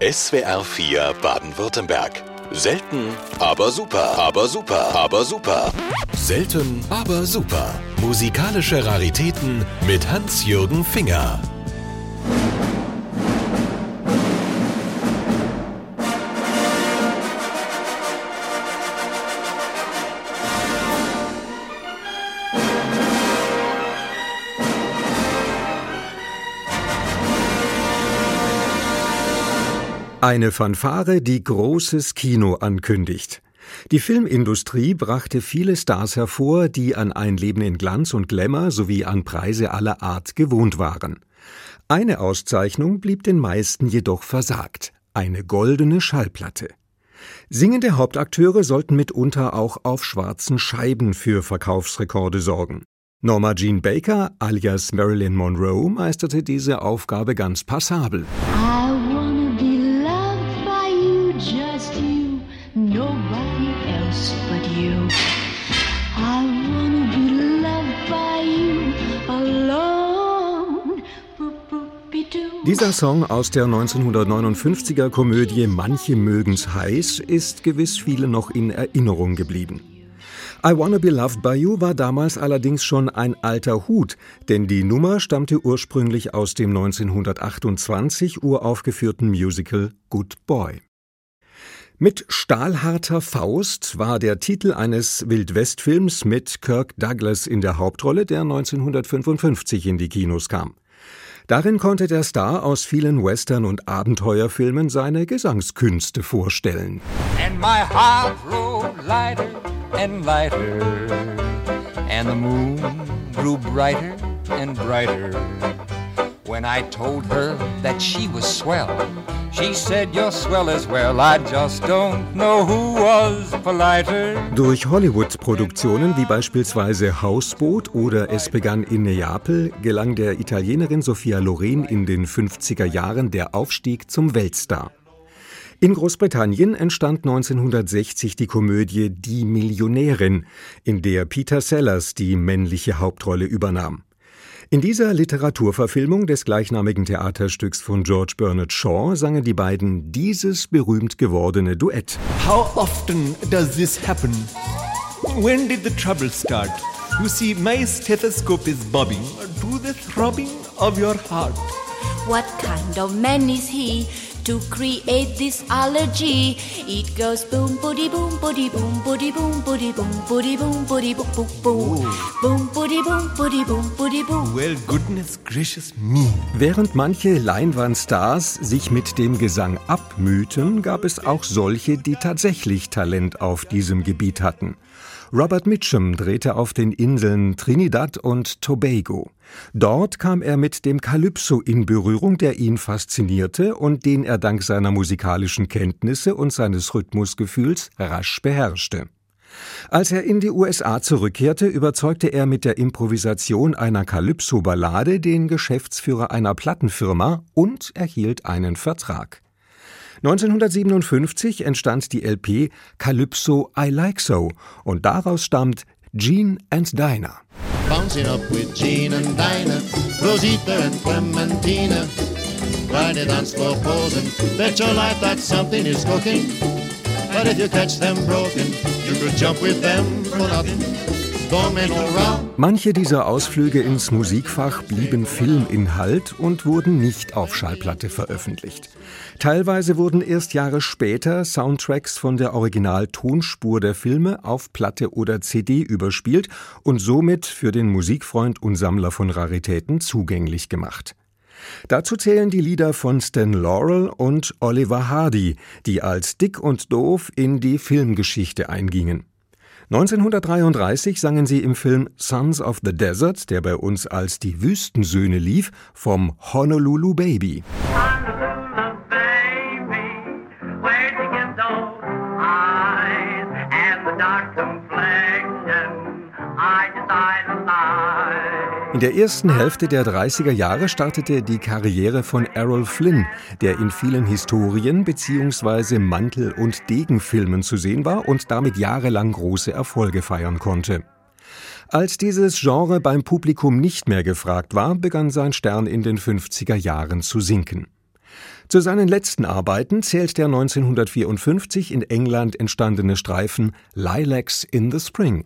SWR 4 Baden-Württemberg. Selten, aber super, aber super, aber super. Selten, aber super. Musikalische Raritäten mit Hans-Jürgen Finger. Eine Fanfare, die großes Kino ankündigt. Die Filmindustrie brachte viele Stars hervor, die an ein Leben in Glanz und Glamour sowie an Preise aller Art gewohnt waren. Eine Auszeichnung blieb den meisten jedoch versagt: eine goldene Schallplatte. Singende Hauptakteure sollten mitunter auch auf schwarzen Scheiben für Verkaufsrekorde sorgen. Norma Jean Baker alias Marilyn Monroe meisterte diese Aufgabe ganz passabel. Dieser Song aus der 1959er Komödie Manche mögen's heiß ist gewiss vielen noch in Erinnerung geblieben. I Wanna Be Loved by You war damals allerdings schon ein alter Hut, denn die Nummer stammte ursprünglich aus dem 1928 uraufgeführten Musical Good Boy. Mit Stahlharter Faust war der Titel eines Wildwestfilms mit Kirk Douglas in der Hauptrolle, der 1955 in die Kinos kam. Darin konnte der Star aus vielen Western- und Abenteuerfilmen seine Gesangskünste vorstellen. And my heart grew lighter and lighter and the moon grew brighter and brighter when I told her that she was swell. She said you're swell as well. I just don't know who was politer. Durch Hollywood-Produktionen wie beispielsweise Hausboot oder Es begann in Neapel gelang der Italienerin Sophia Loren in den 50er Jahren der Aufstieg zum Weltstar. In Großbritannien entstand 1960 die Komödie Die Millionärin, in der Peter Sellers die männliche Hauptrolle übernahm. In dieser Literaturverfilmung des gleichnamigen Theaterstücks von George Bernard Shaw sangen die beiden dieses berühmt gewordene Duett. How often does this happen? When did the trouble start? You see, my stethoscope is bobbing to the throbbing of your heart. What kind of man is he? To create this allergy. It goes boom, booty, boom, booty, boom, booty, boom, booty, boom, booty, boom, booty, boom, boom, boom. Boom, booty, boom, booty, boom, booty, boom. Well, goodness gracious me. Während manche Leinwandstars sich mit dem Gesang abmühten, gab es auch solche, die tatsächlich Talent auf diesem Gebiet hatten. Robert Mitchum drehte auf den Inseln Trinidad und Tobago. Dort kam er mit dem Calypso in Berührung, der ihn faszinierte und den er dank seiner musikalischen Kenntnisse und seines Rhythmusgefühls rasch beherrschte. Als er in die USA zurückkehrte, überzeugte er mit der Improvisation einer Calypso-Ballade den Geschäftsführer einer Plattenfirma und erhielt einen Vertrag. 1957 entstand die LP Calypso I Like So und daraus stammt Gene and Dinah. Bouncing up with Gene and Dinah, Rosita and Clementina. Right dance floor posing, bet your life that something is cooking. But if you catch them broken, you could jump with them for nothing. Manche dieser Ausflüge ins Musikfach blieben Filminhalt und wurden nicht auf Schallplatte veröffentlicht. Teilweise wurden erst Jahre später Soundtracks von der Originaltonspur der Filme auf Platte oder CD überspielt und somit für den Musikfreund und Sammler von Raritäten zugänglich gemacht. Dazu zählen die Lieder von Stan Laurel und Oliver Hardy, die als Dick und Doof in die Filmgeschichte eingingen. 1933 sangen sie im Film Sons of the Desert, der bei uns als Die Wüstensöhne lief, vom Honolulu Baby. In der ersten Hälfte der 30er Jahre startete die Karriere von Errol Flynn, der in vielen Historien bzw. Mantel- und Degenfilmen zu sehen war und damit jahrelang große Erfolge feiern konnte. Als dieses Genre beim Publikum nicht mehr gefragt war, begann sein Stern in den 50er Jahren zu sinken. Zu seinen letzten Arbeiten zählt der 1954 in England entstandene Streifen Lilacs in the Spring.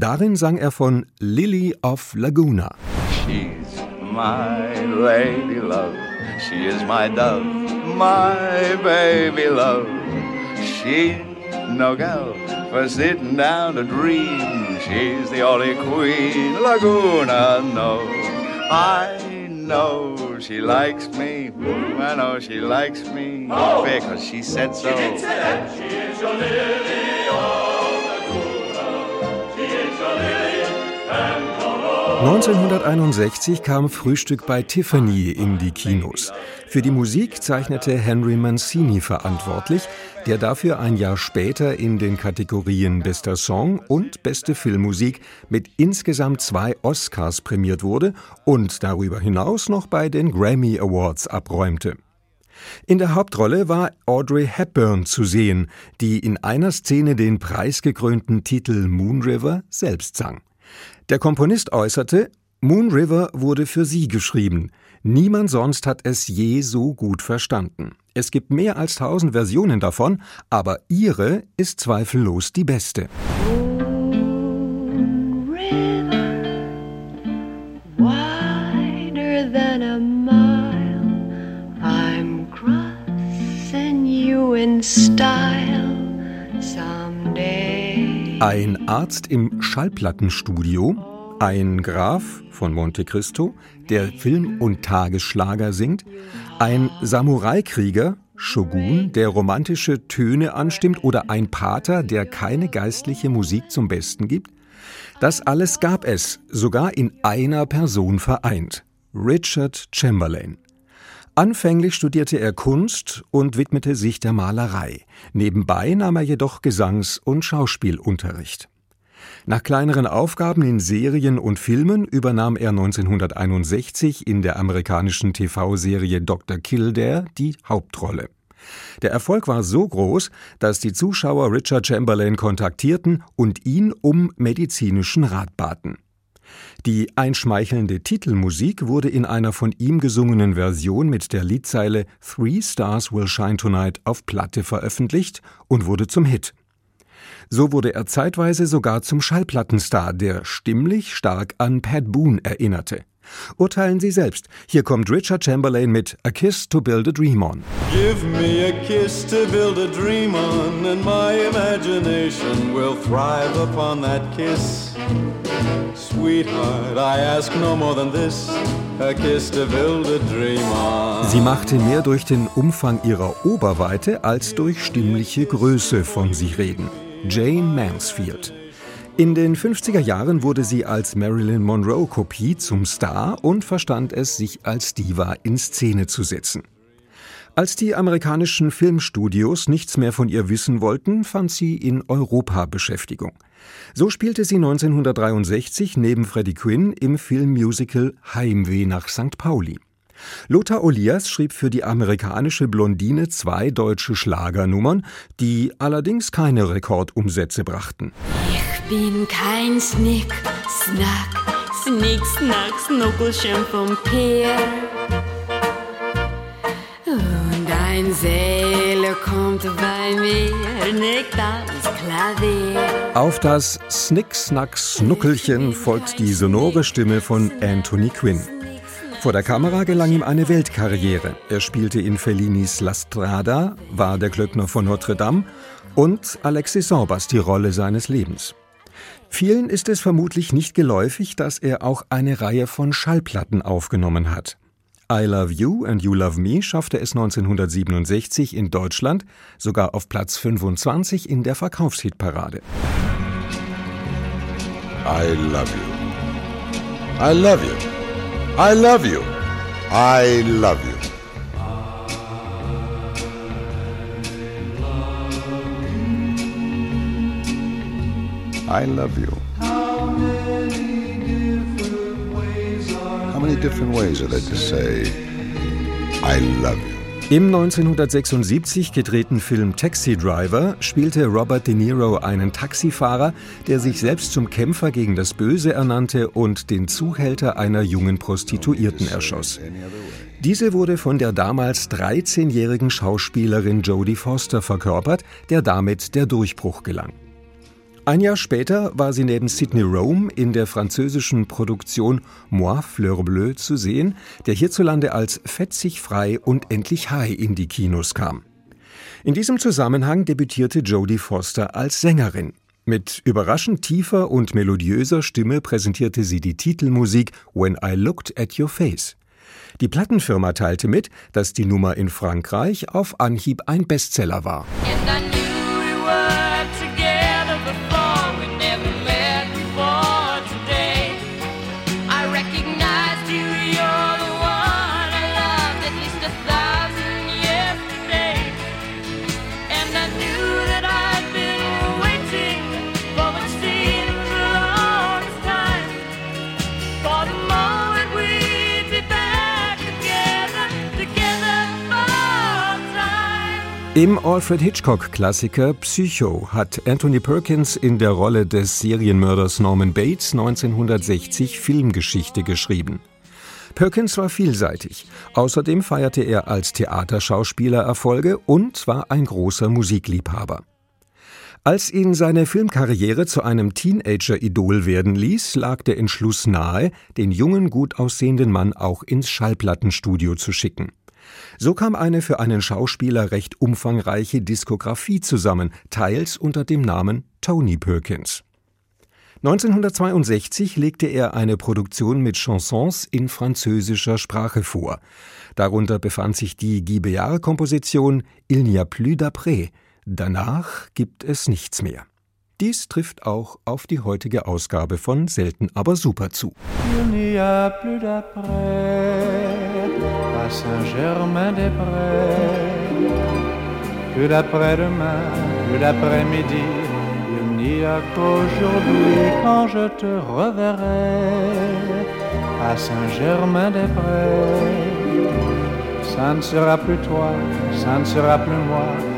Darin sang er von Lily of Laguna. She's my lady love, she is my dove, my baby love. She's no gal for sitting down to dream. She's the only queen Laguna knows. I know she likes me. I know she likes me oh. because she said so. She said she is your lily 1961 kam Frühstück bei Tiffany in die Kinos. Für die Musik zeichnete Henry Mancini verantwortlich, der dafür ein Jahr später in den Kategorien Bester Song und Beste Filmmusik mit insgesamt zwei Oscars prämiert wurde und darüber hinaus noch bei den Grammy Awards abräumte. In der Hauptrolle war Audrey Hepburn zu sehen, die in einer Szene den preisgekrönten Titel Moon River selbst sang. Der Komponist äußerte, Moon River wurde für sie geschrieben. Niemand sonst hat es je so gut verstanden. Es gibt mehr als tausend Versionen davon, aber ihre ist zweifellos die beste. Ein Arzt im Schallplattenstudio, ein Graf von Monte Cristo, der Film- und Tagesschlager singt, ein Samurai-Krieger, Shogun, der romantische Töne anstimmt oder ein Pater, der keine geistliche Musik zum Besten gibt? Das alles gab es, sogar in einer Person vereint. Richard Chamberlain. Anfänglich studierte er Kunst und widmete sich der Malerei. Nebenbei nahm er jedoch Gesangs- und Schauspielunterricht. Nach kleineren Aufgaben in Serien und Filmen übernahm er 1961 in der amerikanischen TV-Serie Dr. Kildare die Hauptrolle. Der Erfolg war so groß, dass die Zuschauer Richard Chamberlain kontaktierten und ihn um medizinischen Rat baten. Die einschmeichelnde Titelmusik wurde in einer von ihm gesungenen Version mit der Liedzeile Three Stars Will Shine Tonight auf Platte veröffentlicht und wurde zum Hit. So wurde er zeitweise sogar zum Schallplattenstar, der stimmlich stark an Pat Boone erinnerte. Urteilen Sie selbst. Hier kommt Richard Chamberlain mit A Kiss to Build a Dream On. Give me a kiss to build a dream on, and my imagination will thrive upon that kiss. Sweetheart, I ask no more than this. A kiss to build a dream on. Sie machte mehr durch den Umfang ihrer Oberweite als durch stimmliche Größe von sich reden. Jane Mansfield. In den 50er Jahren wurde sie als Marilyn Monroe-Kopie zum Star und verstand es, sich als Diva in Szene zu setzen. Als die amerikanischen Filmstudios nichts mehr von ihr wissen wollten, fand sie in Europa Beschäftigung. So spielte sie 1963 neben Freddie Quinn im Filmmusical Heimweh nach St. Pauli. Lothar Olias schrieb für die amerikanische Blondine zwei deutsche Schlagernummern, die allerdings keine Rekordumsätze brachten. Ich bin kein Snick, Snack, Snick, Snack, Snuckelchen vom Peer. Und ein Seele kommt bei mir, nickt das Klavier. Auf das Snick, Snack, Snuckelchen folgt die sonore Stimme von Anthony Quinn. Vor der Kamera gelang ihm eine Weltkarriere. Er spielte in Fellinis La Strada, war der Glöckner von Notre Dame und Alexis Sorbas die Rolle seines Lebens. Vielen ist es vermutlich nicht geläufig, dass er auch eine Reihe von Schallplatten aufgenommen hat. I Love You and You Love Me schaffte es 1967 in Deutschland sogar auf Platz 25 in der Verkaufshitparade. I love you. I love you. I love you. I love you. I love you. How many different ways are there to say, I love you? Im 1976 gedrehten Film Taxi Driver spielte Robert De Niro einen Taxifahrer, der sich selbst zum Kämpfer gegen das Böse ernannte und den Zuhälter einer jungen Prostituierten erschoss. Diese wurde von der damals 13-jährigen Schauspielerin Jodie Foster verkörpert, der damit der Durchbruch gelang. Ein Jahr später war sie neben Sidney Rome in der französischen Produktion Moi Fleur Bleue zu sehen, der hierzulande als Fetzig frei und endlich high in die Kinos kam. In diesem Zusammenhang debütierte Jodie Foster als Sängerin. Mit überraschend tiefer und melodiöser Stimme präsentierte sie die Titelmusik When I Looked at Your Face. Die Plattenfirma teilte mit, dass die Nummer in Frankreich auf Anhieb ein Bestseller war. Im Alfred Hitchcock-Klassiker Psycho hat Anthony Perkins in der Rolle des Serienmörders Norman Bates 1960 Filmgeschichte geschrieben. Perkins war vielseitig. Außerdem feierte er als Theaterschauspieler Erfolge und war ein großer Musikliebhaber. Als ihn seine Filmkarriere zu einem Teenager-Idol werden ließ, lag der Entschluss nahe, den jungen, gut aussehenden Mann auch ins Schallplattenstudio zu schicken. So kam eine für einen Schauspieler recht umfangreiche Diskografie zusammen, teils unter dem Namen Tony Perkins. 1962 legte er eine Produktion mit Chansons in französischer Sprache vor. Darunter befand sich die Guy Béard-Komposition Il n'y a plus d'après. Danach gibt es nichts mehr. Dies trifft auch auf die heutige Ausgabe von Selten aber super zu. À Saint-Germain-des-Prés. Ça ne sera plus toi, ça ne sera plus moi.